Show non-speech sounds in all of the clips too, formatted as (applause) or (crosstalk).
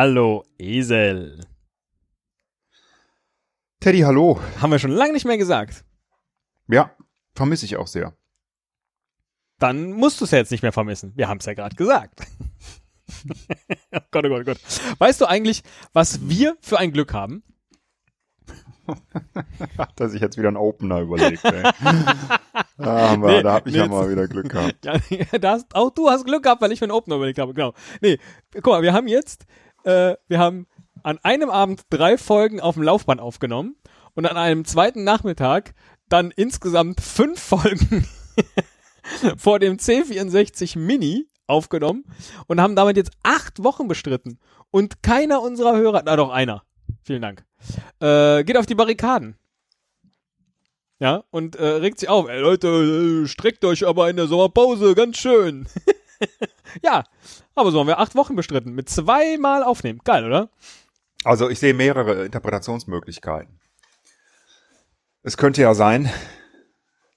Hallo, Esel. Teddy, hallo. Haben wir schon lange nicht mehr gesagt. Ja, vermisse ich auch sehr. Dann musst du es ja jetzt nicht mehr vermissen. Wir haben es ja gerade gesagt. (laughs) oh Gott, oh Gott, oh Gott. Weißt du eigentlich, was wir für ein Glück haben? (laughs) Dass ich jetzt wieder einen Opener überlegt. Ey. (laughs) Ah, aber Nee, da habe ich nee, ja mal wieder Glück gehabt. Ja, da hast, auch du hast Glück gehabt, weil ich mir einen Opener überlegt habe. Genau. Nee, guck mal, wir haben jetzt, äh, wir haben an einem Abend drei Folgen auf dem Laufband aufgenommen und an einem zweiten Nachmittag dann insgesamt fünf (laughs) Folgen vor dem C64 Mini aufgenommen und haben damit jetzt acht Wochen bestritten. Und keiner unserer Hörer, na doch einer, vielen Dank, äh, geht auf die Barrikaden. Ja, und äh, regt sich auf. Ey Leute, äh, streckt euch aber in der Sommerpause, ganz schön. (laughs) ja, aber so haben wir acht Wochen bestritten. Mit zweimal aufnehmen. Geil, oder? Also ich sehe mehrere Interpretationsmöglichkeiten. Es könnte ja sein,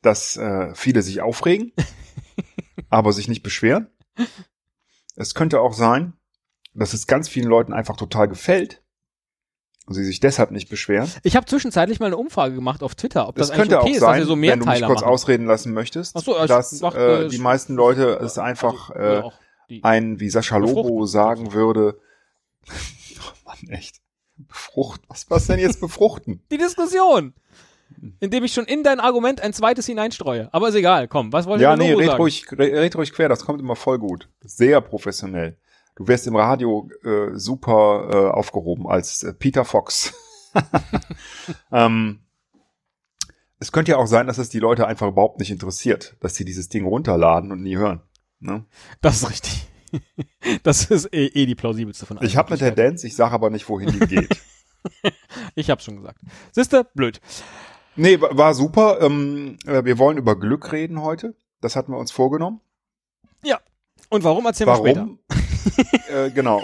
dass äh, viele sich aufregen, (laughs) aber sich nicht beschweren. Es könnte auch sein, dass es ganz vielen Leuten einfach total gefällt und sie sich deshalb nicht beschweren. Ich habe zwischenzeitlich mal eine Umfrage gemacht auf Twitter, ob das, Das könnte okay auch ist, sein, so wenn du mich kurz machen. ausreden lassen möchtest, so, ich dass dachte, äh, die meisten Leute es einfach Also, äh, ein, wie Sascha Lobo sagen würde, oh (laughs) Mann, echt, befruchten, was, was denn jetzt befruchten? die Diskussion. Indem ich schon in dein Argument ein zweites hineinstreue. Aber ist egal, komm, was wollte Ja, ich nee, red sagen? ruhig, re- red ruhig quer, das kommt immer voll gut. Sehr professionell. Du wärst im Radio äh, super äh, aufgehoben als äh, Peter Fox. (laughs) ähm, es könnte ja auch sein, dass es die Leute einfach überhaupt nicht interessiert, dass sie dieses Ding runterladen und nie hören. Ne? Das ist richtig. (laughs) Das ist eh, eh die plausibelste von allen. Ich habe eine. Tendenz, ich sage aber nicht, wohin die geht. (laughs) Ich hab's schon gesagt. Siehste, blöd. nee, wa- war super. Ähm, äh, wir wollen über Glück reden heute. Das hatten wir uns vorgenommen. Ja. Und warum erzählen wir später? Warum? (laughs) äh, genau.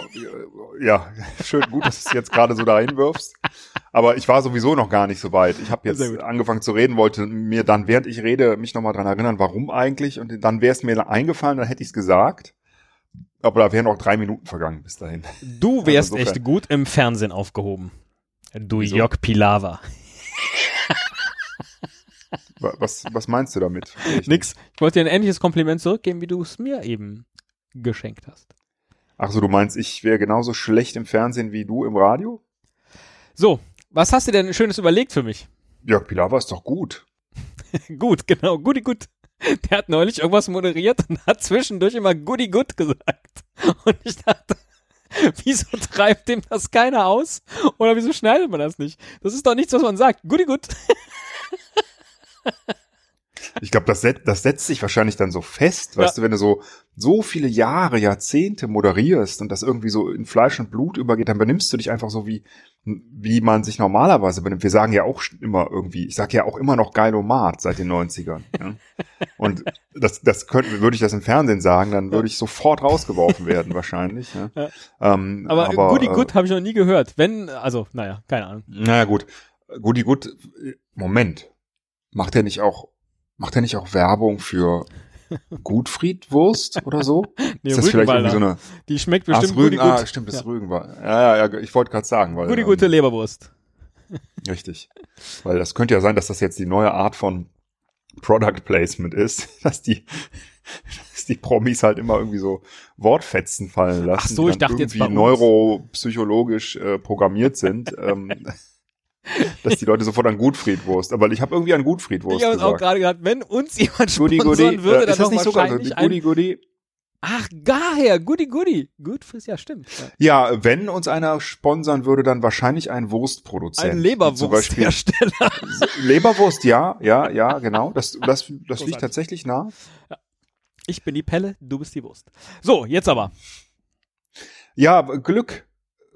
Ja, schön gut, dass du es jetzt gerade so dahin wirfst. Aber ich war sowieso noch gar nicht so weit. Ich habe jetzt angefangen zu reden, wollte mir dann, während ich rede, mich nochmal dran erinnern, warum eigentlich. Und dann wäre es mir eingefallen, dann hätte ich es gesagt. Aber da wären noch drei Minuten vergangen bis dahin. Du (laughs) wärst Also echt gut im Fernsehen aufgehoben. Du Wieso? Jörg Pilawa. (laughs) Wa- Was, was meinst du damit? Ich- Nix. Ich wollte dir ein ähnliches Kompliment zurückgeben, wie du es mir eben geschenkt hast. Ach so, du meinst, ich wäre genauso schlecht im Fernsehen wie du im Radio? So, was hast du denn Schönes überlegt für mich? Jörg Pilawa ist doch gut. (laughs) gut, genau, guti gut. (laughs) Der hat neulich irgendwas moderiert und hat zwischendurch immer goody good gesagt. Und ich dachte, (laughs) wieso treibt dem das keiner aus? Oder wieso schneidet man das nicht? Das ist doch nichts, was man sagt. Goody good. (laughs) Ich glaube, das, set, das setzt sich wahrscheinlich dann so fest, weißt du, wenn du so so viele Jahre, Jahrzehnte moderierst und das irgendwie so in Fleisch und Blut übergeht, dann benimmst du dich einfach so wie wie man sich normalerweise benimmt. Wir sagen ja auch immer irgendwie, ich sage ja auch immer noch Geilomat seit den 90ern. Ja? (laughs) Und das, das könnte, würde ich das im Fernsehen sagen, dann würde ich sofort rausgeworfen werden wahrscheinlich. Ja? Ja. Ähm, Aber, aber goody äh, good habe ich noch nie gehört. Wenn, also, naja, keine Ahnung. naja, gut. Guti gut. Moment. Macht er nicht auch, macht er nicht auch Werbung für Gutfriedwurst oder so? (laughs) Nee, ist das vielleicht irgendwie so eine, Die schmeckt bestimmt das Rügen, ah, stimmt, das Ja. ist Rügen war. Ja, ja, ja, ich wollte gerade sagen, weil, Goody ähm, gute Leberwurst. richtig. Weil das könnte ja sein, dass das jetzt die neue Art von Product Placement ist, (laughs) dass die, dass die Promis halt immer irgendwie so Wortfetzen fallen lassen, Ach so, die ich dachte jetzt irgendwie uns. neuropsychologisch äh, programmiert sind, ähm, (laughs) (laughs) dass die Leute sofort an Gutfriedwurst, aber ich habe irgendwie an Gutfriedwurst Ich habe es auch gesagt. gerade gedacht, wenn uns jemand Goody sponsern Goody, würde, äh, dann ist das nicht sogar so? Goody ein, Goody? Ach, daher, Goody Goody. Gut, fürs ja stimmt. Ja. Ja, wenn uns einer sponsern würde, dann wahrscheinlich ein Wurstproduzent. Ein Leberwursthersteller. Leberwurst, ja, ja, ja, genau. Das, das, das liegt tatsächlich nah. Ich bin die Pelle, du bist die Wurst. So, jetzt aber. Ja, Glück.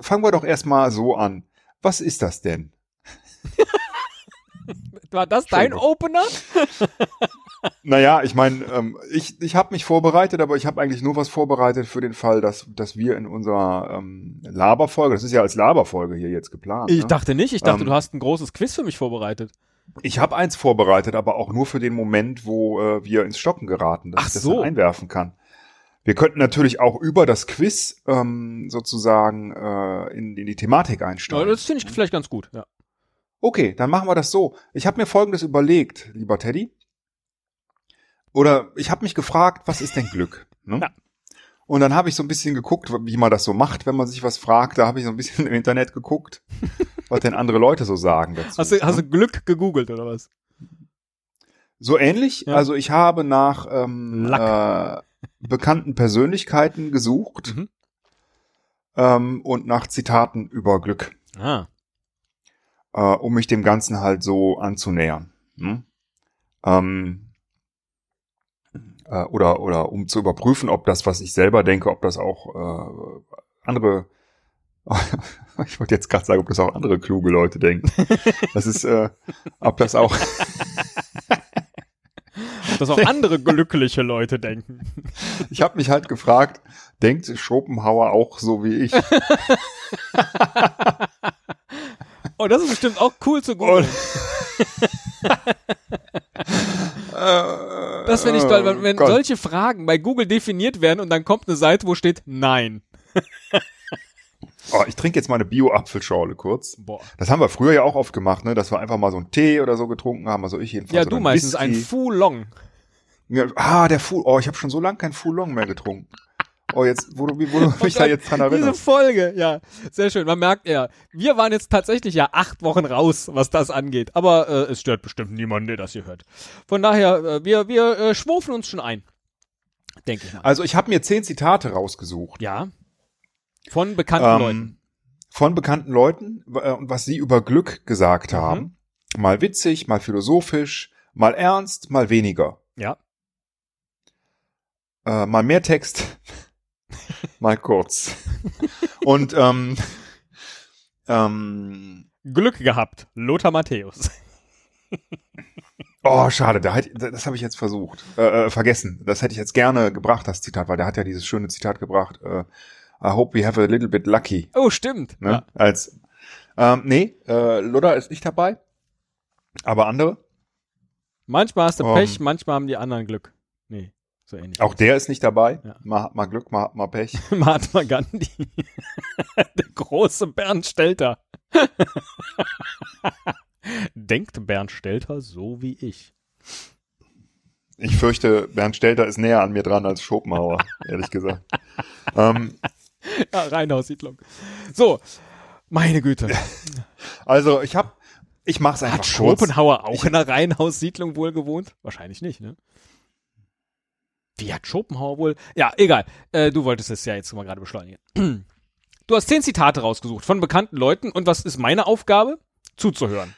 Fangen wir doch erstmal so an. Was ist das denn? (laughs) War das dein. Opener? (laughs) Naja, ich meine, ähm, ich, ich habe mich vorbereitet, aber ich habe eigentlich nur was vorbereitet für den Fall, dass, dass wir in unserer ähm, Laberfolge, das ist ja als Laberfolge hier jetzt geplant. Ich ne? dachte nicht. Ich dachte, Ähm, du hast ein großes Quiz für mich vorbereitet. Ich habe eins vorbereitet, aber auch nur für den Moment, wo äh, wir ins Stocken geraten, dass Ach ich das so. einwerfen kann. Wir könnten natürlich auch über das Quiz ähm, sozusagen äh, in, in die Thematik Ja, einsteigen. das finde ich vielleicht ganz gut. Ja. Okay, dann machen wir das so. Ich habe mir Folgendes überlegt, lieber Teddy. Oder ich habe mich gefragt, was ist denn Glück? Ne? Ja. Und dann habe ich so ein bisschen geguckt, wie man das so macht, wenn man sich was fragt. Da habe ich so ein bisschen (laughs) im Internet geguckt, was denn andere Leute so sagen dazu. Hast du, hast ne? du Glück gegoogelt oder was? So ähnlich. Ja. Also ich habe nach ähm, äh, bekannten Persönlichkeiten gesucht Mhm. ähm, und nach Zitaten über Glück, Ah. Äh, um mich dem Ganzen halt so anzunähern. Hm? Ähm, äh, oder oder um zu überprüfen, ob das, was ich selber denke, ob das auch äh, andere (laughs) ich wollte jetzt gerade sagen, ob das auch andere kluge Leute denken. Das ist, äh, ob das auch (laughs) Dass auch andere glückliche Leute denken. (laughs) Ich habe mich halt gefragt, denkt Schopenhauer auch so wie ich? Oh, das ist bestimmt auch cool zu googeln. (laughs) Das finde ich toll, wenn, wenn Oh solche Fragen bei Google definiert werden und dann kommt eine Seite, wo steht Nein. Oh, ich trinke jetzt mal eine Bio-Apfelschorle kurz. Boah. Das haben wir früher ja auch oft gemacht, ne? Dass wir einfach mal so einen Tee oder so getrunken haben. Also ich jedenfalls. Ja, du meistens ein. Fulong. Ja, ah, der Fu. Oh, ich habe schon so lange kein Fulong mehr getrunken. Oh, jetzt, wo du, wo du mich da Gott, jetzt dran Diese erinnerst. Folge, ja, sehr schön. Man merkt ja, wir waren jetzt tatsächlich ja acht Wochen raus, was das angeht. Aber äh, es stört bestimmt niemanden, der das hier hört. Von daher, äh, wir, wir äh, schwufen uns schon ein. Denke ich mal. Also ich habe mir zehn Zitate rausgesucht. Ja. Von bekannten Ähm, Leuten. Von bekannten Leuten äh, und was sie über Glück gesagt Mhm. haben. Mal witzig, mal philosophisch, mal ernst, mal weniger. Ja. Äh, mal mehr Text, (laughs) mal kurz. Und ähm, ähm, Glück gehabt. Lothar Matthäus. oh, schade, da hätte, das habe ich jetzt versucht, äh, äh, vergessen. Das hätte ich jetzt gerne gebracht, das Zitat, weil der hat ja dieses schöne Zitat gebracht. Äh, I hope we have a little bit lucky. Oh, stimmt. Ne? Ja. Als ähm, nee, äh, Lodder ist nicht dabei, aber andere. Manchmal hast du Ähm. Pech, manchmal haben die anderen Glück. Nee, so ähnlich. Auch der ist nicht dabei. Ja. Mal, mal Glück, mal, mal Pech. (laughs) Mahatma Gandhi. (laughs) Der große Bernd Stelter. (laughs) Denkt Bernd Stelter so wie ich? Ich fürchte, Bernd Stelter ist näher an mir dran als Schopenhauer, ehrlich gesagt. ähm, Ja, Reinhaussiedlung. So, meine Güte. also ich habe, ich mach's einfach Hat kurz. Schopenhauer auch Ich- in einer Reihenhaussiedlung wohl gewohnt? Wahrscheinlich nicht, ne? Wie hat Schopenhauer wohl? Ja, egal. Äh, du wolltest es ja jetzt mal gerade beschleunigen. (clears throat) Du hast zehn Zitate rausgesucht von bekannten Leuten und was ist meine Aufgabe? Zuzuhören.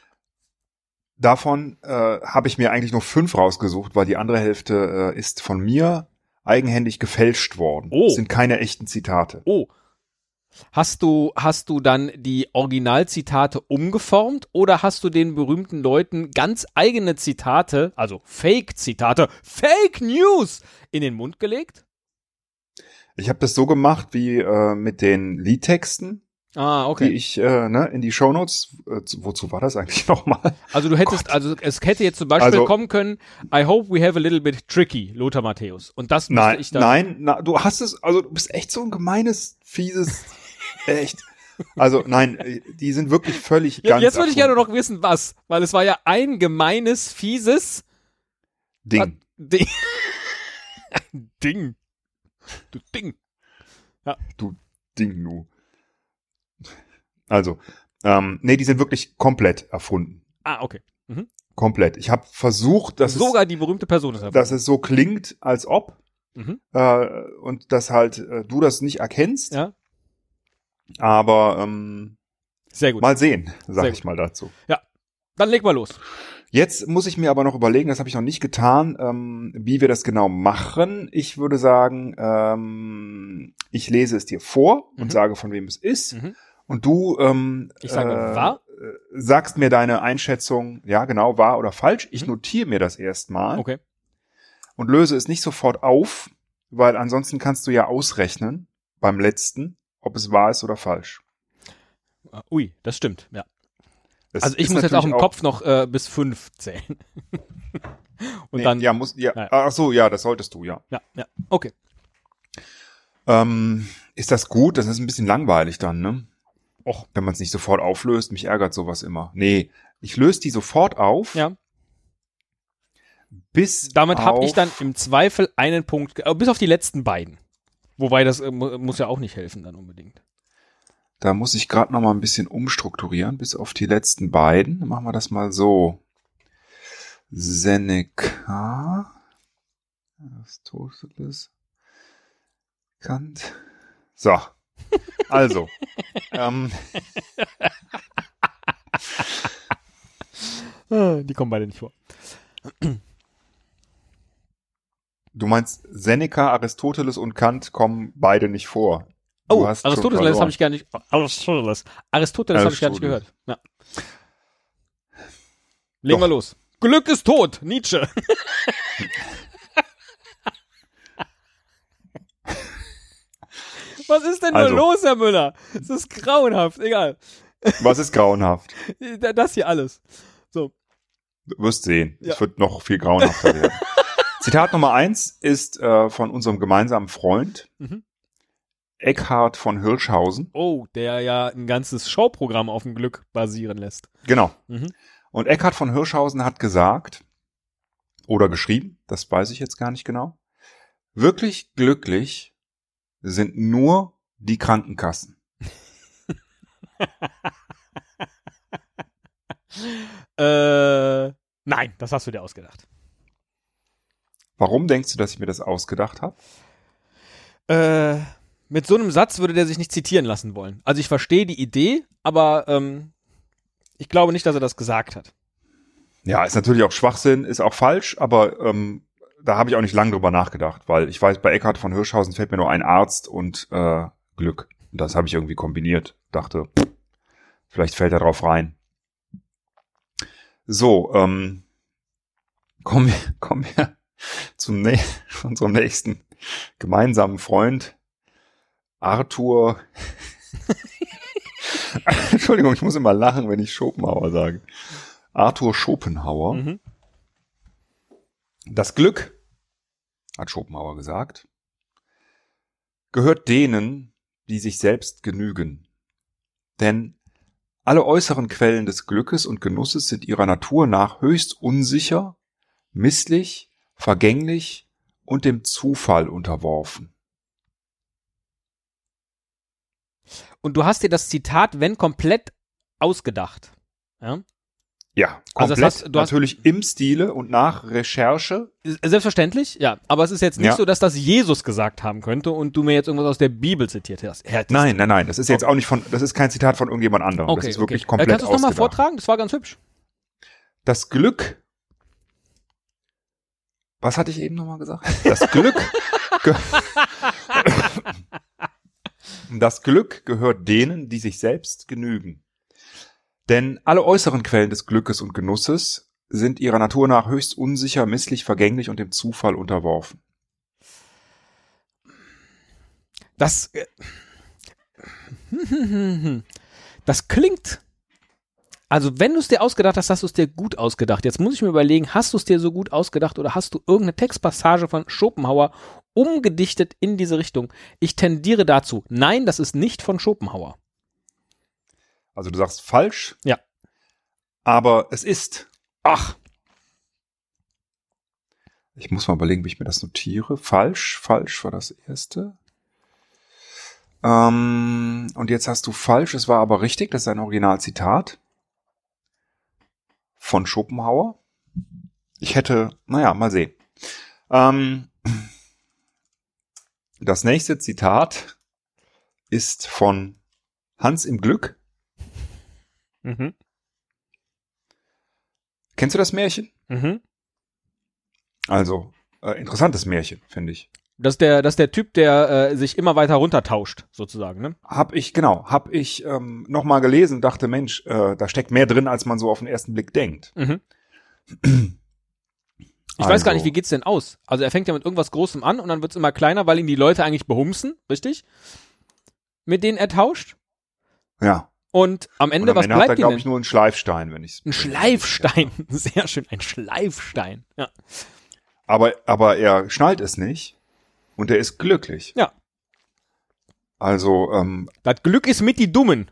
Davon äh, habe ich mir eigentlich nur fünf rausgesucht, weil die andere Hälfte äh, ist von mir eigenhändig gefälscht worden. Oh. Das sind keine echten Zitate. Oh. Hast du, hast du dann die Originalzitate umgeformt oder hast du den berühmten Leuten ganz eigene Zitate, also Fake-Zitate, Fake News in den Mund gelegt? Ich habe das so gemacht wie äh, mit den Liedtexten, Ah, die okay. ich äh, ne, in die Shownotes. Äh, zu- wozu war das eigentlich (laughs) nochmal? Also du hättest, Gott. also es hätte jetzt zum Beispiel Also- kommen können, I hope we have a little bit tricky, Lothar Matthäus. Und das müsste Nein, ich dann. nein, na, du hast es, also du bist echt so ein gemeines, fieses, echt. Also nein, äh, die sind wirklich völlig Ja, ganz. jetzt würde ich gerne noch wissen, was. Weil es war ja ein gemeines, fieses Ding. Ding. (laughs) Ein Ding. Du Ding. Ding, du. Also, ähm, nee, die sind wirklich komplett erfunden. Ah, okay. Komplett. Ich habe versucht, dass, Sogar die berühmte Person ist es, erfunden. dass es so klingt, als ob, Mhm. äh, und dass halt äh, du das nicht erkennst. Ja. Aber ähm, Sehr gut. mal sehen, sag ich mal dazu. Dann leg mal los. Jetzt muss ich mir aber noch überlegen, das habe ich noch nicht getan, ähm, wie wir das genau machen. Ich würde sagen, ähm, ich lese es dir vor und Mhm. sage, von wem es ist. Mhm. Und du ähm, Ich sage äh, wa sagst mir deine Einschätzung, ja genau, wahr oder falsch. Ich Mhm. notiere mir das erstmal Okay. und löse es nicht sofort auf, weil ansonsten kannst du ja ausrechnen beim letzten, ob es wahr ist oder falsch. Ah, Ui, das stimmt, ja. Das Also ich muss jetzt auch im Kopf noch äh, bis fünf zählen. (laughs) Und nee, dann, ja, ja, muss, ja, Ja. ach so, ja, das solltest du, ja. ja, okay. Ähm, ist das gut? Das ist ein bisschen langweilig dann, ne? Och. Wenn man es nicht sofort auflöst, mich ärgert sowas immer. Nee, ich löse die sofort auf, Ja. bis Damit habe ich dann im Zweifel einen Punkt, äh, bis auf die letzten beiden. Wobei das äh, mu- muss ja auch nicht helfen dann unbedingt. Da muss ich gerade noch mal ein bisschen umstrukturieren, bis auf die letzten beiden. Dann machen wir das mal so. Seneca, Aristoteles, Kant. So, also, (laughs) ähm, Die kommen beide nicht vor. Du meinst Seneca, Aristoteles und Kant kommen beide nicht vor. Du Oh, Aristoteles habe ich gar nicht. Aristoteles. Aristoteles habe ich gar nicht gehört. Ja. Legen wir los. Glück ist tot, Nietzsche. Was ist denn nur Also. los, Herr Müller? Es ist grauenhaft, egal. Was ist grauenhaft? (laughs) Das hier alles. Du wirst sehen. Ja. Es wird noch viel grauenhafter werden. (laughs) Zitat Nummer eins ist äh, von unserem gemeinsamen Freund Mhm. Eckhard von Hirschhausen. Oh, der ja ein ganzes Showprogramm auf dem Glück basieren lässt. Genau. Mhm. Und Eckhard von Hirschhausen hat gesagt oder geschrieben, das weiß ich jetzt gar nicht genau, wirklich glücklich sind nur die Krankenkassen. (laughs) Äh, nein, das hast du dir ausgedacht. Warum denkst du, dass ich mir das ausgedacht habe? Äh, mit so einem Satz würde der sich nicht zitieren lassen wollen. Also ich verstehe die Idee, aber ähm, ich glaube nicht, dass er das gesagt hat. Ja, ist natürlich auch Schwachsinn, ist auch falsch, aber ähm, da habe ich auch nicht lange drüber nachgedacht, weil ich weiß, bei Eckhard von Hirschhausen fällt mir nur ein Arzt und äh, Glück. Und das habe ich irgendwie kombiniert. Dachte, vielleicht fällt er drauf rein. So, ähm, kommen wir, (laughs) kommen wir zum nä (laughs) unserem nächsten gemeinsamen Freund, Arthur. (laughs) Entschuldigung, ich muss immer lachen, wenn ich Schopenhauer sage. Arthur Schopenhauer. Mhm. Das Glück, hat Schopenhauer gesagt, gehört denen, die sich selbst genügen. Denn alle äußeren Quellen des Glückes und Genusses sind ihrer Natur nach höchst unsicher, misslich, vergänglich und dem Zufall unterworfen. Und du hast dir das Zitat, wenn komplett ausgedacht. Ja? Ja, Also das komplett heißt, du hast- natürlich im Stile und nach Recherche. Selbstverständlich, ja. Aber es ist jetzt nicht Ja. so, dass das Jesus gesagt haben könnte und du mir jetzt irgendwas aus der Bibel zitiert hast. hättest. Nein, nein, nein, das ist jetzt auch nicht von, das ist kein Zitat von irgendjemand anderem. Okay, das ist wirklich okay. komplett äh, Kannst du es nochmal vortragen? Das war ganz hübsch. Das Glück. Was hatte ich eben nochmal gesagt? (laughs) Das Glück. das Glück gehört denen, die sich selbst genügen. Denn alle äußeren Quellen des Glückes und Genusses sind ihrer Natur nach höchst unsicher, misslich, vergänglich und dem Zufall unterworfen. Das. Äh, das klingt. Also, wenn du es dir ausgedacht hast, hast du es dir gut ausgedacht. Jetzt muss ich mir überlegen, hast du es dir so gut ausgedacht oder hast du irgendeine Textpassage von Schopenhauer umgedichtet in diese Richtung? Ich tendiere dazu. Nein, das ist nicht von Schopenhauer. Also du sagst falsch. Ja. Aber es ist. Ach, Ich muss mal überlegen, wie ich mir das notiere. Falsch, falsch war das erste. Ähm, und jetzt hast du falsch, es war aber richtig, das ist ein Originalzitat von Schopenhauer. Ich hätte, naja, mal sehen. Ähm, das nächste Zitat ist von Hans im Glück. Mhm. Kennst du das Märchen? Mhm. Also, äh, interessantes Märchen, finde ich. Das ist der, das ist der Typ, der äh, sich immer weiter runtertauscht, sozusagen, ne? Hab ich, genau, hab ich ähm, nochmal gelesen, dachte, Mensch, äh, da steckt mehr drin, als man so auf den ersten Blick denkt. Mhm. Ich weiß gar Also- nicht, wie geht's denn aus? Also er fängt ja mit irgendwas Großem an und dann wird's immer kleiner, weil ihn die Leute eigentlich behumsen, richtig? Mit denen er tauscht. Ja. Und am Und Ende, am was Ende hat er, bleibt glaube ich, nur einen Schleifstein, wenn ich Ein Schleifstein. (laughs) Sehr schön, ein Schleifstein. Ja. Aber, aber er schnallt es nicht und er ist glücklich. Ja. Also ähm, Das Glück ist mit die Dummen.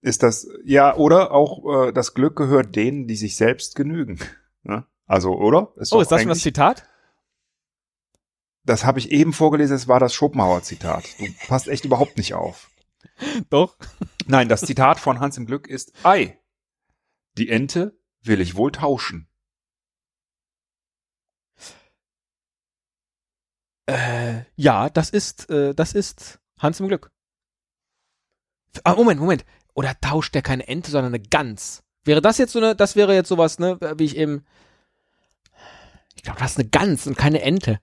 ist das, ja, oder auch äh, das Glück gehört denen, die sich selbst genügen. (laughs) Ne? Also, oder? Oh, doch ist das schon das eigentlich- Zitat? Das habe ich eben vorgelesen, es war das Schopenhauer-Zitat. Du passt echt überhaupt nicht auf. (laughs) Doch. Nein, das Zitat von Hans im Glück ist Ei. Die Ente will ich wohl tauschen. Äh, ja, das ist, äh, das ist Hans im Glück. Ah, Moment, Moment. Oder tauscht der keine Ente, sondern eine Gans? Wäre das jetzt so eine, das wäre jetzt sowas, ne, wie ich eben. Ich glaube, das ist eine Gans und keine Ente.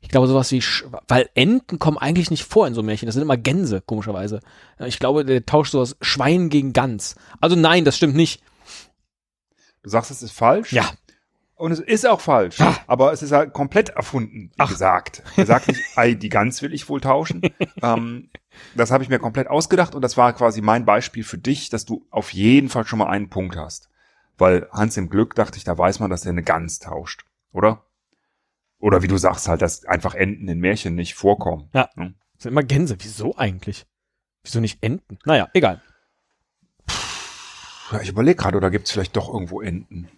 Ich glaube, sowas wie, Sch weil Enten kommen eigentlich nicht vor in so Märchen. Das sind immer Gänse, komischerweise. Ich glaube, der tauscht sowas Schwein gegen Gans. Also nein, das stimmt nicht. Du sagst, es ist falsch? Ja. Und es ist auch falsch. Ah. Aber es ist halt komplett erfunden, wie Ach. gesagt. Er sagt nicht, (laughs) Ei, die Gans will ich wohl tauschen. (laughs) ähm, das habe ich mir komplett ausgedacht und das war quasi mein Beispiel für dich, dass du auf jeden Fall schon mal einen Punkt hast. Weil Hans im Glück dachte ich, da weiß man, dass er eine Gans tauscht, oder? Oder wie du sagst halt, dass einfach Enten in Märchen nicht vorkommen. Ja. Ne? Das sind immer Gänse. Wieso eigentlich? Wieso nicht Enten? Naja, egal. Ja, ich überlege gerade, oder gibt's vielleicht doch irgendwo Enten?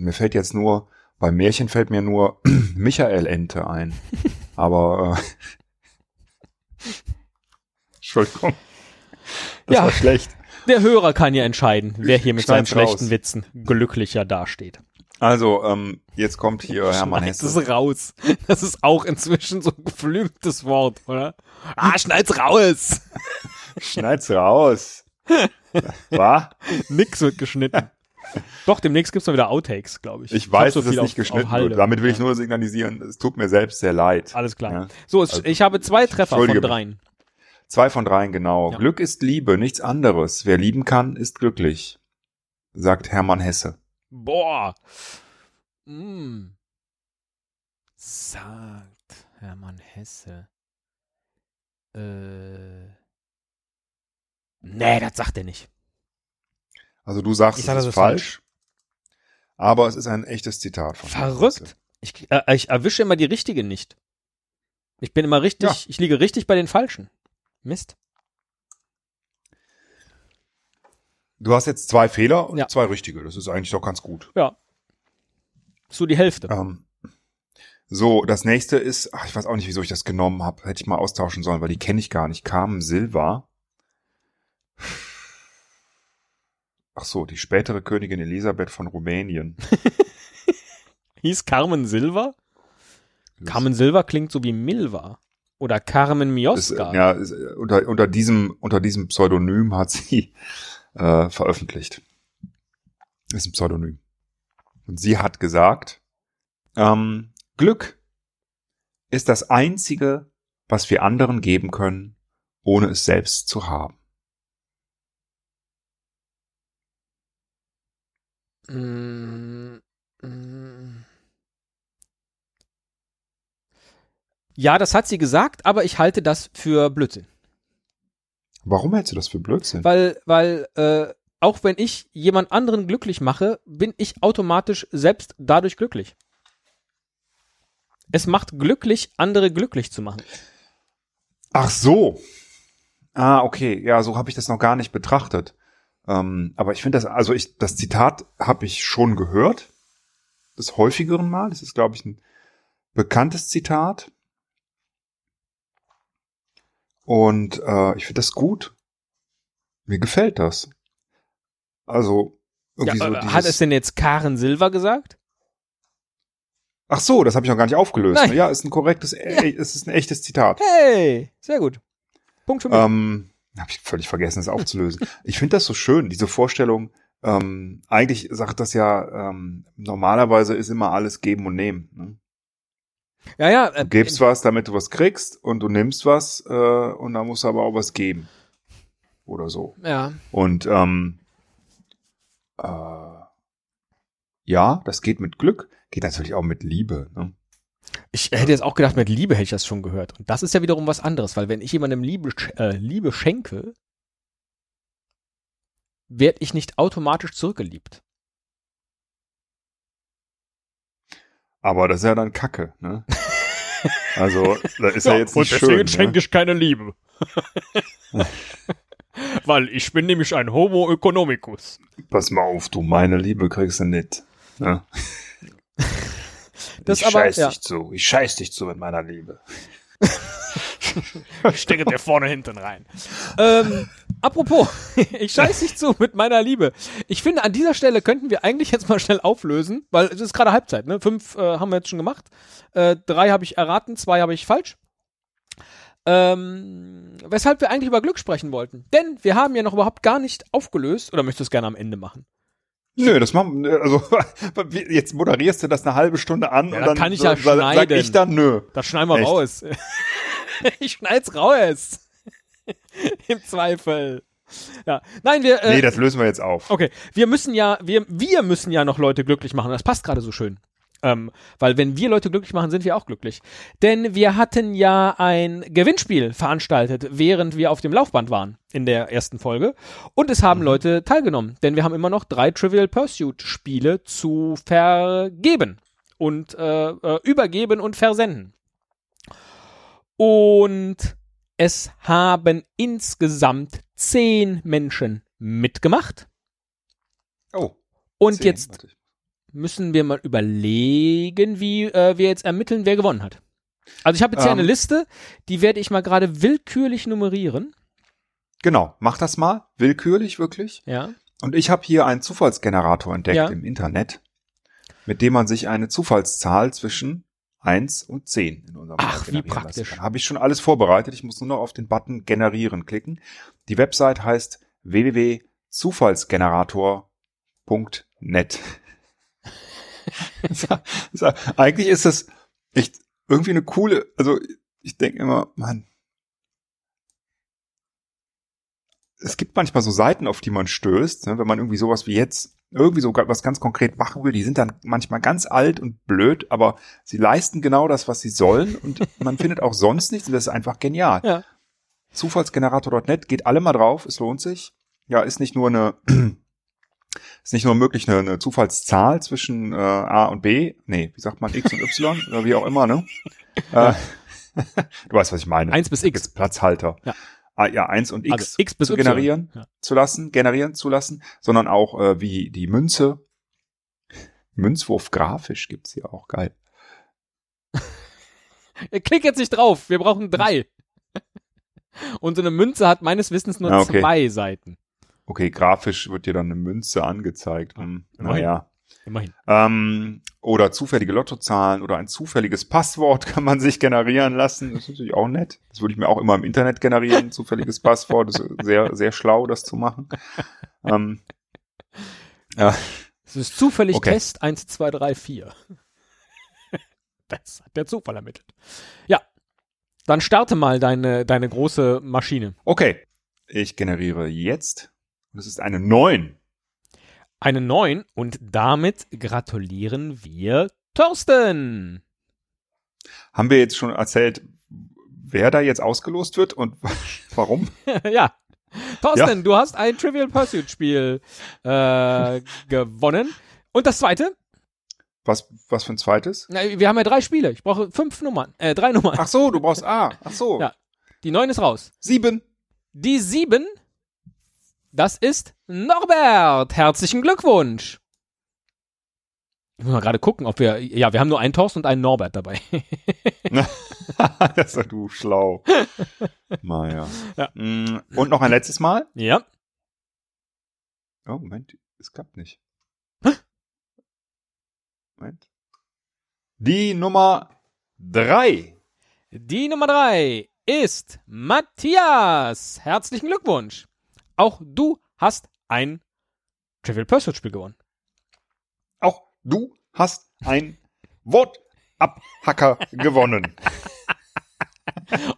Mir fällt jetzt nur, beim Märchen fällt mir nur (clears throat) Michael Ente ein. (laughs) Aber äh, (laughs) Entschuldigung. Das Ja. war schlecht. Der Hörer kann ja entscheiden, wer hier mit seinen Schneid's schlechten raus. Witzen glücklicher dasteht. Also, ähm, jetzt kommt hier Hermann Schneid's Hesse. es raus. (laughs) Das ist auch inzwischen so ein geflügeltes Wort, oder? Ah, schneid's raus! Schneid's raus. War? Nix wird geschnitten. (laughs) Doch, demnächst gibt's noch wieder Outtakes, glaube ich. Ich weiß, so dass es nicht auf- geschnitten auf wird. Damit will ich nur signalisieren, es tut mir selbst sehr leid. Alles klar. Ja. So, es, Also, ich habe zwei Treffer von dreien. Zwei von dreien, genau. Ja. Glück ist Liebe, nichts anderes. Wer lieben kann, ist glücklich, sagt Hermann Hesse. Boah. Mm. Sagt Hermann Hesse. Äh. Nee, das sagt er nicht. Also du sagst, Ich es sag, das ist ist falsch, aber es ist ein echtes Zitat von Verrückt. Ich, äh, ich erwische immer die richtigen nicht. Ich bin immer richtig, Ja. ich liege richtig bei den Falschen. Mist. Du hast jetzt zwei Fehler und Ja. zwei richtige. Das ist eigentlich doch ganz gut. Ja. So die Hälfte. Ähm, so, das nächste ist, ach, ich weiß auch nicht, wieso ich das genommen habe. Hätte ich mal austauschen sollen, weil die kenne ich gar nicht. Carmen Silva. Ach so, die spätere Königin Elisabeth von Rumänien. (laughs) Hieß Carmen Silva? Carmen Silva klingt so wie Milva. Oder Carmen Ist, Mioska. äh, ja, ist, äh, unter, unter diesem unter diesem Pseudonym hat sie äh, veröffentlicht. Ist ein Pseudonym. Und sie hat gesagt, ähm, Glück ist das einzige, was wir anderen geben können, ohne es selbst zu haben. Mm, mm. Ja, das hat sie gesagt, aber ich halte das für Blödsinn. Warum hältst du das für Blödsinn? Weil, weil, äh, auch wenn ich jemand anderen glücklich mache, bin ich automatisch selbst dadurch glücklich. Es macht glücklich, andere glücklich zu machen. Ach so. Ah, okay. Ja, so habe ich das noch gar nicht betrachtet. Ähm, aber ich finde das, also ich, das Zitat habe ich schon gehört. Des häufigeren Mal. Das ist, glaube ich, ein bekanntes Zitat. Und äh, ich finde das gut. Mir gefällt das. Also, Ja, irgendwie so äh, dieses, hat es denn jetzt Karen Silva gesagt? Ach so, das habe ich noch gar nicht aufgelöst. Nein. Ne? Ja, ist ein korrektes, äh, es ist ein echtes Zitat. Hey, sehr gut. Punkt für mich. Ähm, habe ich völlig vergessen, das aufzulösen. (laughs) ich finde das so schön, diese Vorstellung, ähm, eigentlich sagt das ja, ähm, normalerweise ist immer alles geben und nehmen. Ne? Ja, ja. Äh, Du gibst was, damit du was kriegst und du nimmst was äh, und dann musst du aber auch was geben. Oder so. Ja. Und ähm, äh, ja, das geht mit Glück, geht natürlich auch mit Liebe. Ne? Ich hätte jetzt auch gedacht, mit Liebe hätte ich das schon gehört. Und das ist ja wiederum was anderes, weil wenn ich jemandem Liebe, äh, Liebe schenke, werde ich nicht automatisch zurückgeliebt. Aber das ist ja dann Kacke. Ne? (laughs) Also, da ist ja, jetzt nicht schön. Ne? ich keine Liebe. (laughs) weil ich bin nämlich ein Homo economicus. Pass mal auf, du, meine Liebe kriegst du nicht. Ne? (laughs) Das ich aber, scheiß ja. dich zu. Ich scheiß dich zu mit meiner Liebe. (laughs) Ich stecke dir vorne hinten rein. ähm, apropos, (laughs) ich scheiß dich zu mit meiner Liebe. Ich finde, an dieser Stelle könnten wir eigentlich jetzt mal schnell auflösen, weil es ist gerade Halbzeit, ne? Fünf äh, haben wir jetzt schon gemacht. Äh, drei habe ich erraten, zwei habe ich falsch. Ähm, weshalb wir eigentlich über Glück sprechen wollten. Denn wir haben ja noch überhaupt gar nicht aufgelöst, oder möchtest du es gerne am Ende machen? Nö, das machen also (laughs) jetzt moderierst du das eine halbe Stunde an Ja, und dann kann ich so- ja sag schneiden. ich dann nö. Das schneiden wir Echt? raus. (laughs) ich schneid's raus. (laughs) Im Zweifel. Ja. Nein, wir. Äh, Nee, das lösen wir jetzt auf. Okay, wir müssen ja, wir, wir müssen ja noch Leute glücklich machen. Das passt gerade so schön. Ähm, weil wenn wir Leute glücklich machen, sind wir auch glücklich. Denn wir hatten ja ein Gewinnspiel veranstaltet, während wir auf dem Laufband waren in der ersten Folge. Und es haben Leute teilgenommen. Denn wir haben immer noch drei Trivial Pursuit Spiele zu vergeben und äh, äh, übergeben und versenden. Und es haben insgesamt zehn Menschen mitgemacht. Oh. Und zehn, jetzt. Müssen wir mal überlegen, wie äh, wir jetzt ermitteln, wer gewonnen hat. Also ich habe jetzt hier Ähm. eine Liste, die werde ich mal gerade willkürlich nummerieren. Genau, mach das mal. Willkürlich, wirklich. Ja. Und ich habe hier einen Zufallsgenerator entdeckt Ja. im Internet, mit dem man sich eine Zufallszahl zwischen 1 und 10 in unserem Ach, wie praktisch. Habe ich schon alles vorbereitet. Ich muss nur noch auf den Button generieren klicken. Die Website heißt www.zufallsgenerator.net. (laughs) Eigentlich ist das echt irgendwie eine coole, also ich denke immer, Mann, es gibt manchmal so Seiten, auf die man stößt, ne, wenn man irgendwie sowas wie jetzt irgendwie so was ganz konkret machen will, die sind dann manchmal ganz alt und blöd, aber sie leisten genau das, was sie sollen und (laughs) man findet auch sonst nichts und das ist einfach genial. Ja. Zufallsgenerator.net, geht alle mal drauf, es lohnt sich. Ja, ist nicht nur eine, ist nicht nur möglich eine, eine Zufallszahl zwischen äh, A und B, nee, wie sagt man, X und Y (laughs) oder wie auch immer, ne? äh, (laughs) du weißt, was ich meine. 1 bis X. Jetzt Platzhalter. Ja. Ah, ja, 1 und X, Also X bis zu Y. generieren Ja. zu lassen, generieren zu lassen, sondern auch äh, wie die Münze. Münzwurf grafisch gibt's hier auch, geil. (laughs) Klick jetzt nicht drauf, wir brauchen drei. Und so eine Münze hat meines Wissens nur Ah, okay. zwei Seiten. Okay, grafisch wird dir dann eine Münze angezeigt. Hm, immerhin. naja. Immerhin. Ähm, oder zufällige Lottozahlen oder ein zufälliges Passwort (laughs) kann man sich generieren lassen. Das ist natürlich auch nett. Das würde ich mir auch immer im Internet generieren, ein zufälliges Passwort. Das ist sehr, sehr schlau, das zu machen. Ähm, ja, Es ist zufällig Okay. Test 1, 2, 3, 4. Das hat der Zufall ermittelt. Ja. Dann starte mal deine, deine große Maschine. okay. Ich generiere jetzt. Und es ist eine 9. Eine 9 und damit gratulieren wir Thorsten. Haben wir jetzt schon erzählt, wer da jetzt ausgelost wird und (laughs) warum? (laughs) ja. Thorsten, du hast ein Trivial Pursuit Spiel äh, gewonnen. Und das zweite? Was, was für ein zweites? Na, wir haben ja drei Spiele. Ich brauche fünf Nummern. Äh, drei Nummern. Ach so, du brauchst A. (laughs) Ach so. Ja. Die 9 ist raus. Sieben. Die 7, das ist Norbert. Herzlichen Glückwunsch. Ich muss mal gerade gucken, ob wir. Ja, wir haben nur einen Thorsten und einen Norbert dabei. (laughs) (laughs) das ist du schlau. Naja. Ja. Mm, Und noch ein letztes Mal. ja. Oh, Moment, es klappt nicht. Moment. Die Nummer drei. Die Nummer 3 ist Matthias. Herzlichen Glückwunsch. Auch du hast ein Trivial Pursuit Spiel gewonnen. Auch du hast ein Wortabhacker (laughs) gewonnen.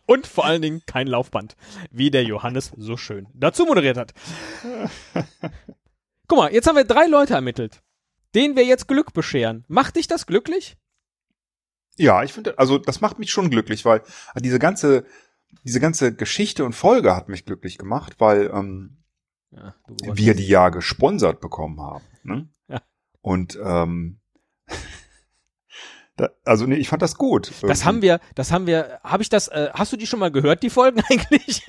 Und vor allen Dingen kein Laufband, wie der Johannes so schön dazu moderiert hat. (laughs) Guck mal, jetzt haben wir drei Leute ermittelt, denen wir jetzt Glück bescheren. Macht dich das glücklich? Ja, ich finde, also das macht mich schon glücklich, weil diese ganze, diese ganze Geschichte und Folge hat mich glücklich gemacht, weil ähm, ja, wir die ja gesponsert bekommen haben. Ne? Ja. Und ähm, da, also nee, ich fand das gut. Irgendwie. Das haben wir, das haben wir, habe ich das, äh, hast du die schon mal gehört, die Folgen (laughs) eigentlich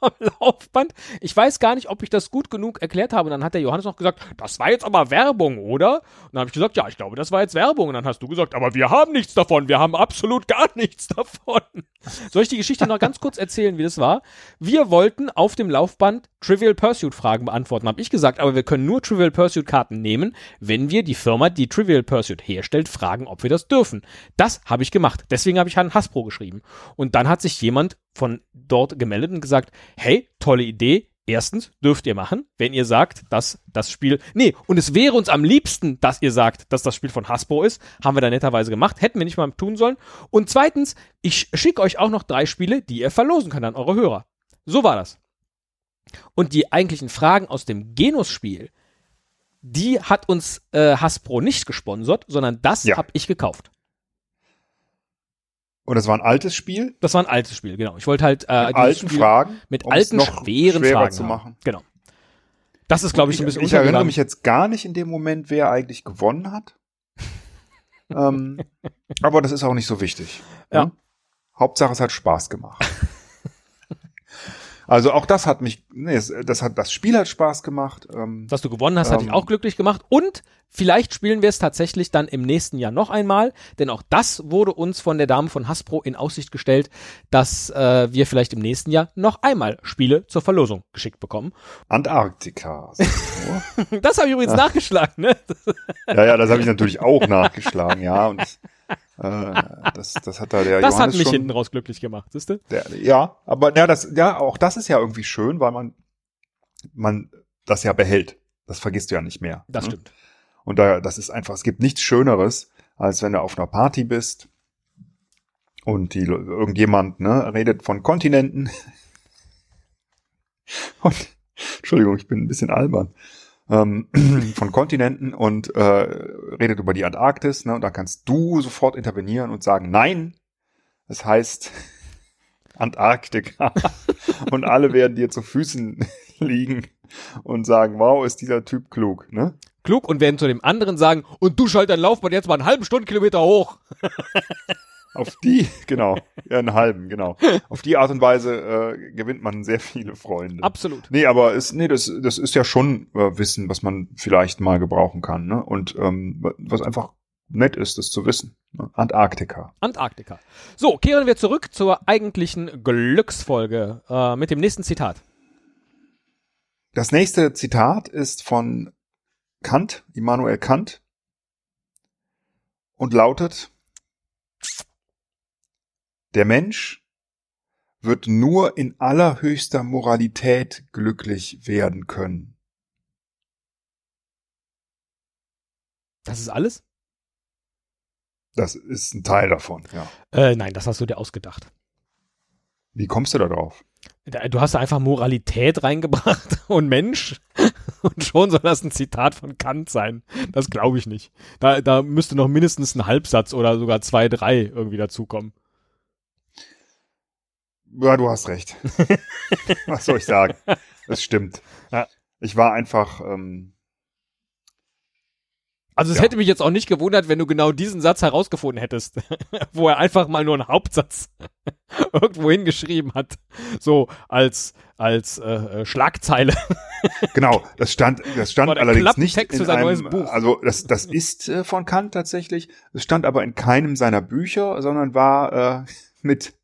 vom Laufband? Ich weiß gar nicht, ob ich das gut genug erklärt habe. Und dann hat der Johannes noch gesagt, das war jetzt aber Werbung, oder? Und dann habe ich gesagt, ja, ich glaube, das war jetzt Werbung. Und dann hast du gesagt, aber wir haben nichts davon, wir haben absolut gar (laughs) nichts davon. Soll ich die Geschichte noch ganz kurz erzählen, wie das war? Wir wollten auf dem Laufband Trivial Pursuit Fragen beantworten, habe ich gesagt, aber wir können nur Trivial Pursuit Karten nehmen, wenn wir die Firma, die Trivial Pursuit herstellt, fragen, ob wir das dürfen. Das habe ich gemacht. Deswegen habe ich an Hasbro geschrieben. Und dann hat sich jemand von dort gemeldet und gesagt, hey, tolle Idee, Erstens dürft ihr machen, wenn ihr sagt, dass das Spiel, nee, und es wäre uns am liebsten, dass ihr sagt, dass das Spiel von Hasbro ist, haben wir da netterweise gemacht, hätten wir nicht mal tun sollen. Und zweitens, ich schicke euch auch noch drei Spiele, die ihr verlosen könnt an eure Hörer. So war das. Und die eigentlichen Fragen aus dem Genus-Spiel, die hat uns äh, Hasbro nicht gesponsert, sondern das ja. habe ich gekauft. Und das war ein altes Spiel? Das war ein altes Spiel, genau. Ich wollte halt äh, mit alten Spiel Fragen, mit alten schweren Fragen zu machen. Haben. Genau. Das ist, glaube ich, ein bisschen Ich erinnere mich jetzt gar nicht in dem Moment, wer eigentlich gewonnen hat. (laughs) ähm, aber das ist auch nicht so wichtig. Ja. Ne? Hauptsache, es hat Spaß gemacht. (laughs) Also auch das hat mich, nee, das hat das Spiel hat Spaß gemacht. Ähm, Was du gewonnen hast, hat ähm, dich auch glücklich gemacht. Und vielleicht spielen wir es tatsächlich dann im nächsten Jahr noch einmal, denn auch das wurde uns von der Dame von Hasbro in Aussicht gestellt, dass äh, wir vielleicht im nächsten Jahr noch einmal Spiele zur Verlosung geschickt bekommen. Antarktika. (laughs) das habe ich übrigens ja. nachgeschlagen, ne? ja, ja, das habe ich natürlich auch nachgeschlagen, ja. Und äh, das, das hat da der Das Johannes hat mich schon, hinten raus glücklich gemacht, siehst du? Der, ja, aber ja, das, ja, auch das ist ja irgendwie schön, weil man, man das ja behält. Das vergisst du ja nicht mehr. Das ne? stimmt. Und da, das ist einfach, es gibt nichts Schöneres, als wenn du auf einer Party bist und die, irgendjemand, ne, redet von Kontinenten. (laughs) und, Entschuldigung, ich bin ein bisschen albern ähm, (clears throat) von Kontinenten und äh, redet über die Antarktis. Ne? Und da kannst du sofort intervenieren und sagen, nein, das heißt (laughs) Antarktika. (laughs) und alle werden dir zu Füßen liegen und sagen, wow, ist dieser Typ klug. Ne? Klug und werden zu dem anderen sagen, und du schalt dein Laufband jetzt mal einen halben Stundenkilometer hoch. (laughs) Auf die, genau, ja, einen halben, genau. Auf die Art und Weise äh, gewinnt man sehr viele Freunde. Absolut. Nee, aber ist, nee, das, das ist ja schon äh, Wissen, was man vielleicht mal gebrauchen kann, ne? Und ähm, was einfach nett ist, das zu wissen. Ne? Antarktika. Antarktika. So, kehren wir zurück zur eigentlichen Glücksfolge äh, mit dem nächsten Zitat. Das nächste Zitat ist von Kant, Immanuel Kant, und lautet, der Mensch wird nur in allerhöchster Moralität glücklich werden können. Das ist alles? Das ist ein Teil davon, ja. Äh, nein, das hast du dir ausgedacht. Wie kommst du da drauf? Du hast da einfach Moralität reingebracht (laughs) und Mensch und schon soll das ein Zitat von Kant sein. Das glaube ich nicht. Da, da müsste noch mindestens ein Halbsatz oder sogar zwei, drei irgendwie dazukommen. Ja, du hast recht. (laughs) Was soll ich sagen? Es stimmt. Ja. Ich war einfach. Ähm, also es Ja. hätte mich jetzt auch nicht gewundert, wenn du genau diesen Satz herausgefunden hättest, (laughs) wo er einfach mal nur einen Hauptsatz (laughs) irgendwo hingeschrieben hat, so als als äh, äh, Schlagzeile. (laughs) genau, das stand, das stand allerdings nicht in für sein einem, also das, das ist äh, von Kant tatsächlich. Es stand aber in keinem seiner Bücher, sondern war äh, mit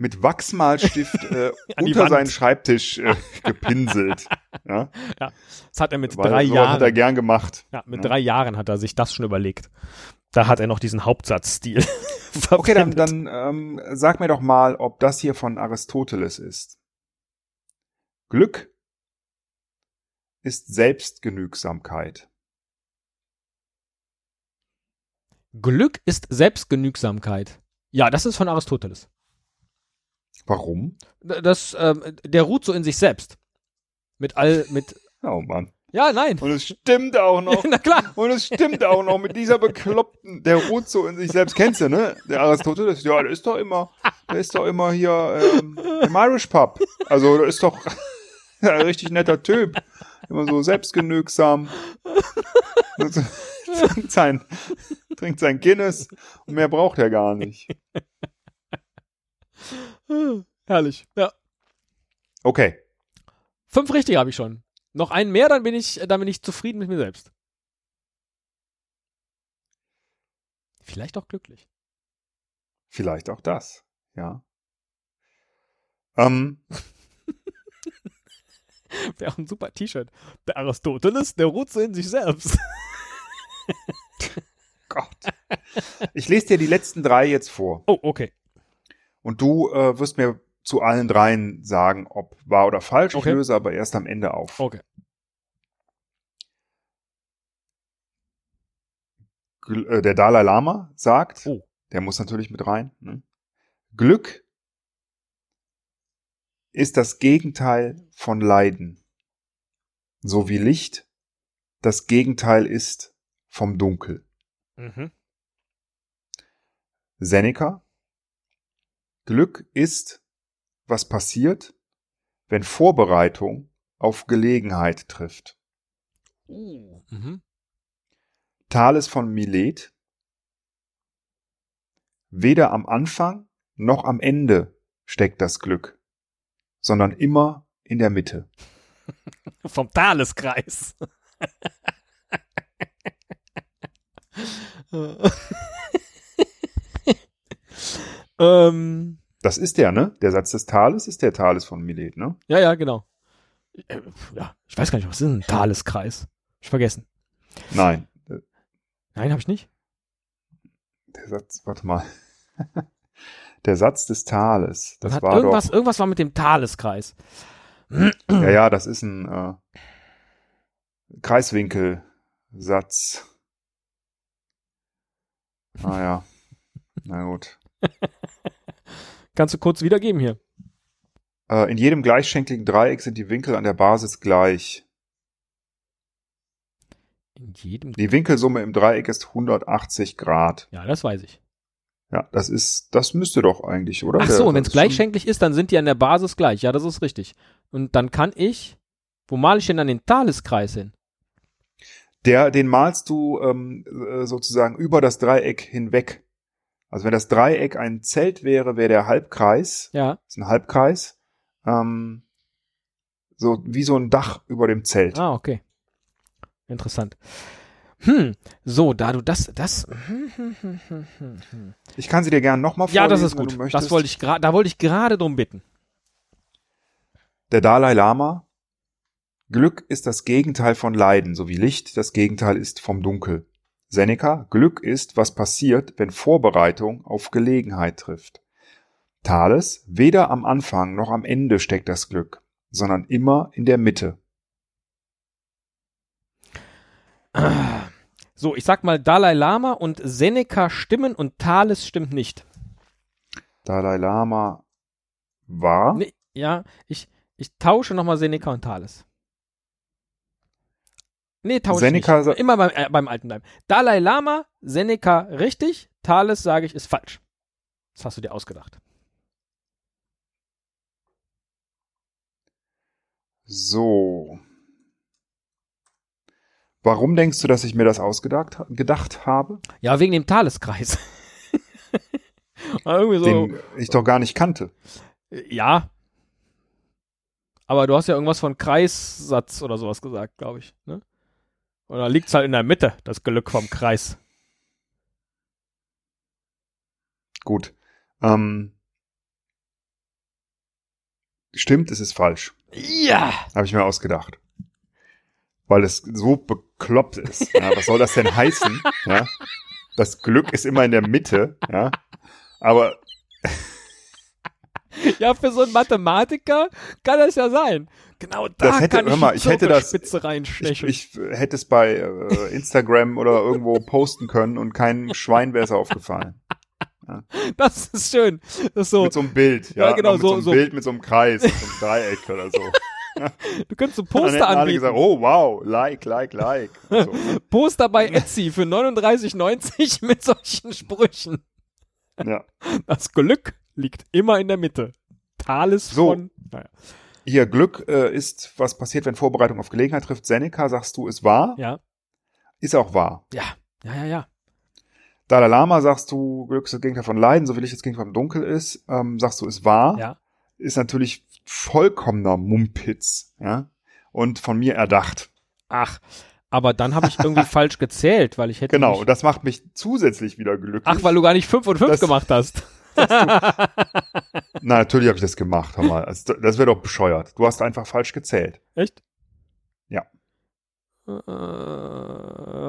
mit Wachsmalstift äh, (laughs) unter seinen Schreibtisch äh, (laughs) gepinselt. ja, Das hat er mit weil drei sowas hat er Jahren. gern gemacht. Ja, mit Ja. drei Jahren hat er sich das schon überlegt. Da hat er noch diesen Hauptsatzstil. (laughs) Okay, dann, dann ähm, sag mir doch mal, ob das hier von Aristoteles ist. Glück ist Selbstgenügsamkeit. Glück ist Selbstgenügsamkeit. Ja, das ist von Aristoteles. Warum? Das, ähm, der ruht so in sich selbst. Mit all, mit, (laughs) Oh Mann. ja, nein. Und es stimmt auch noch. (laughs) Na klar. Und es stimmt auch noch mit dieser bekloppten, der ruht so in sich selbst. Kennst du, ne? Der Aristoteles, ja, der ist doch immer, der ist doch immer hier ähm, im Irish Pub. Also, der ist doch (laughs) ein richtig netter Typ. Immer so selbstgenügsam. trinkt, sein, trinkt sein Guinness und mehr braucht er gar nicht. Herrlich. Ja. Okay. Fünf richtige habe ich schon. Noch einen mehr, dann bin ich, dann bin ich zufrieden mit mir selbst. Vielleicht auch glücklich. Vielleicht auch das. Ja. Ähm, (laughs) Wäre auch ein super T-Shirt. Der Aristoteles, der ruht so in sich selbst. (laughs) Gott. Ich lese dir die letzten drei jetzt vor. Oh, okay. Und du äh, wirst mir zu allen dreien sagen, ob wahr oder falsch. Okay. Ich löse aber erst am Ende auf. Okay. Äh, Der Dalai Lama sagt, Oh. der muss natürlich mit rein, ne? Glück ist das Gegenteil von Leiden, so wie Licht das Gegenteil ist vom Dunkel. Mhm. Seneca, Glück ist, was passiert, wenn Vorbereitung auf Gelegenheit trifft. Uh. Mhm. Thales von Milet, weder am Anfang noch am Ende steckt das Glück, sondern immer in der Mitte. (laughs) Vom Thaleskreis. (laughs) ähm, Das ist der, ne? Der Satz des Thales ist der Thales von Milet, ne? ja, ja, genau. Äh, Ja, ich weiß gar nicht, was ist ein Thaleskreis? Ich vergessen. Nein, Nein, habe ich nicht. der Satz, warte mal. (laughs) Der Satz des Thales, Man das hat war irgendwas, doch, irgendwas war mit dem Thaleskreis. ja, ja, das ist ein äh, Kreiswinkelsatz. Ah ja, na gut. (laughs) Kannst du kurz wiedergeben hier? Äh, in jedem gleichschenkligen Dreieck sind die Winkel an der Basis gleich. In jedem. Die Winkelsumme im Dreieck ist 180 Grad. Ja, das weiß ich. Ja, das ist, das müsste doch eigentlich, oder? Ach so, und wenn es gleichschenklich ist, dann sind die an der Basis gleich. Ja, das ist richtig. Und dann kann ich, wo male ich denn dann den Thaleskreis hin? Der, den malst du ähm, äh, sozusagen über das Dreieck hinweg. Also wenn das Dreieck ein Zelt wäre, wäre der Halbkreis, Ja. ist ein Halbkreis, ähm, so wie so ein Dach über dem Zelt. Ah, okay. Interessant. Hm, so, da du das, das, hm, hm, hm, hm, hm, hm. Ich kann sie dir gerne nochmal ja, vorlesen, das ist gut. Das wollte ich gerade, da wollte ich gerade drum bitten. Der Dalai Lama. Glück ist das Gegenteil von Leiden, so wie Licht das Gegenteil ist vom Dunkel. Seneca. Glück ist, was passiert, wenn Vorbereitung auf Gelegenheit trifft. Thales. Weder am Anfang noch am Ende steckt das Glück, sondern immer in der Mitte. So, ich sag mal, Dalai Lama und Seneca stimmen und Thales stimmt nicht. Dalai Lama war. Nee, ja, ich, ich tausche nochmal Seneca und Thales. Nee, tausche Seneca nicht. Immer beim, äh, beim alten bleiben. Dalai Lama, Seneca richtig, Thales sage ich ist falsch. Das hast du dir ausgedacht. So. Warum denkst du, dass ich mir das ausgedacht gedacht habe? Ja, wegen dem Thaleskreis. (laughs) Irgendwie so. Den ich doch gar nicht kannte. Ja. Aber du hast ja irgendwas von Kreissatz oder sowas gesagt, glaube ich. Ne? Oder liegt's halt in der Mitte, das Glück vom Kreis. Gut. Ähm, stimmt, es ist falsch. Ja. Habe ich mir ausgedacht. Weil es so bekloppt ist. Ja, was soll das denn heißen? Ja? Das Glück ist immer in der Mitte. Ja? Aber Ja, für so einen Mathematiker kann das ja sein. Genau da Das hätte- kann ich hör mal, ich hätte das- Ich, reinstechen. ich hätte es bei äh, Instagram oder irgendwo posten können und kein (laughs) Schwein wäre es aufgefallen. das ist schön. Das ist so, Mit so einem Bild, ja, Ja, genau, mit so- so einem so- Bild mit so einem Kreis, so einem Dreieck oder so. (laughs) du könntest so Und dann Poster hätten alle anbieten. gesagt, oh wow, like, like, like. So. (laughs) Poster bei Etsy für 39,90 mit solchen Sprüchen. Ja. Das Glück liegt immer in der Mitte. Thales So. von. Naja. Hier, Glück äh, ist, was passiert, wenn Vorbereitung auf Gelegenheit trifft. Seneca, sagst du, ist wahr? Ja. Ist auch wahr. Ja. Ja, ja, ja. Dalai Lama, sagst du, Glück ist das Gegenteil von Leiden, so will ich das Gegenteil von Dunkel ist, ähm, sagst du, ist wahr. Ja. Ist natürlich vollkommener Mumpitz, ja. Und von mir erdacht. Ach, aber dann habe ich irgendwie (laughs) falsch gezählt, weil ich hätte. Genau, das macht mich zusätzlich wieder glücklich. ach, weil du gar nicht 5 und 5 Das- gemacht hast. (laughs) Na, natürlich habe ich das gemacht, hör mal. Das, das wäre doch bescheuert. Du hast einfach falsch gezählt. Echt? Ja. Äh,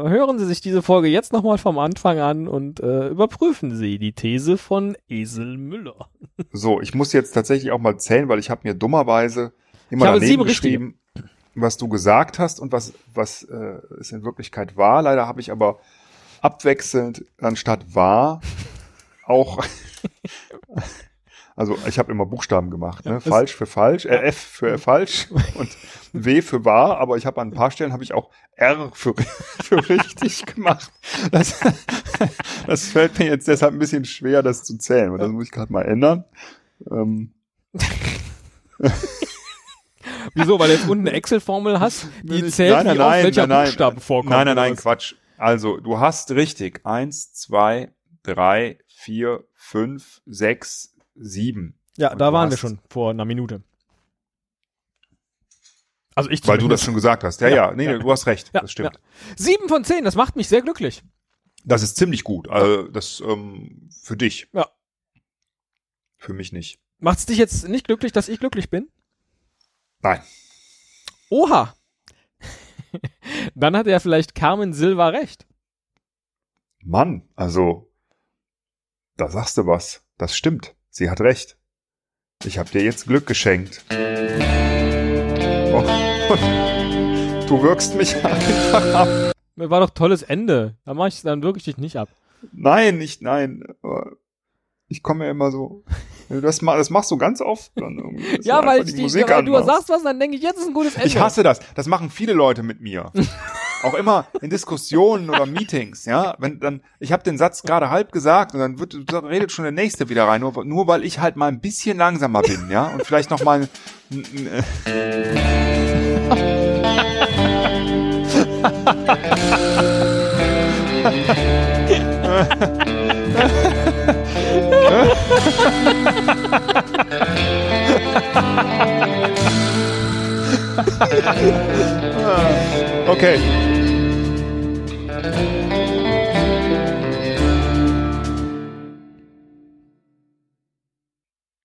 hören Sie sich diese Folge jetzt nochmal vom Anfang an und äh, überprüfen Sie die These von Esel Müller. (laughs) So, ich muss jetzt tatsächlich auch mal zählen, weil ich habe mir dummerweise immer daneben sieben richtige. geschrieben, was du gesagt hast und was, was äh, es in Wirklichkeit war. Leider habe ich aber abwechselnd anstatt war auch, also ich habe immer Buchstaben gemacht, ne? das- falsch für falsch, äh, F für falsch (laughs) und W für wahr, aber ich habe an ein paar Stellen habe ich auch R für, (laughs) für richtig gemacht. Das, (laughs) das fällt mir jetzt deshalb ein bisschen schwer, das zu zählen, und das muss ich gerade mal ändern. Ähm, Wieso? Weil du jetzt unten eine Excel-Formel hast, die Nein, zählt, nein, wie oft nein, welcher nein, nein. Buchstabe vorkommt. Nein, nein, nein? Quatsch. Also, du hast richtig. Eins, zwei, drei, vier, fünf, sechs, sieben. Ja, Und da waren wir schon vor einer Minute. Also ich Weil du das schon gesagt hast. Ja, Ja, ja, nee, ja. du hast recht. Ja, das stimmt. Sieben von zehn, das macht mich sehr glücklich. Das ist ziemlich gut. Also, das ähm, für dich. Ja. Für mich nicht. Macht's dich jetzt nicht glücklich, dass ich glücklich bin? Nein. Oha. (laughs) Dann hat ja vielleicht Carmen Silva recht. Mann, also, da sagst du was. Das stimmt. Sie hat recht. Ich habe dir jetzt Glück geschenkt. Oh, (laughs) du wirkst mich (laughs) einfach ab. War doch tolles Ende. Da mach ich dann wirklich dich nicht ab. Nein, nicht, nein. Ich komme ja immer so. Das, das machst du ganz oft. Dann irgendwie, ja, weil, ich die die, Musik weil du anmachst. sagst was, dann denke ich, jetzt ist ein gutes Ende. Ich hasse das. Das machen viele Leute mit mir. (laughs) Auch immer in Diskussionen oder Meetings, ja. Wenn dann, ich habe den Satz gerade halb gesagt und dann wird, da redet schon der nächste wieder rein, nur, nur weil ich halt mal ein bisschen langsamer bin, ja, und vielleicht noch mal. (laughs) n- n- äh, Okay.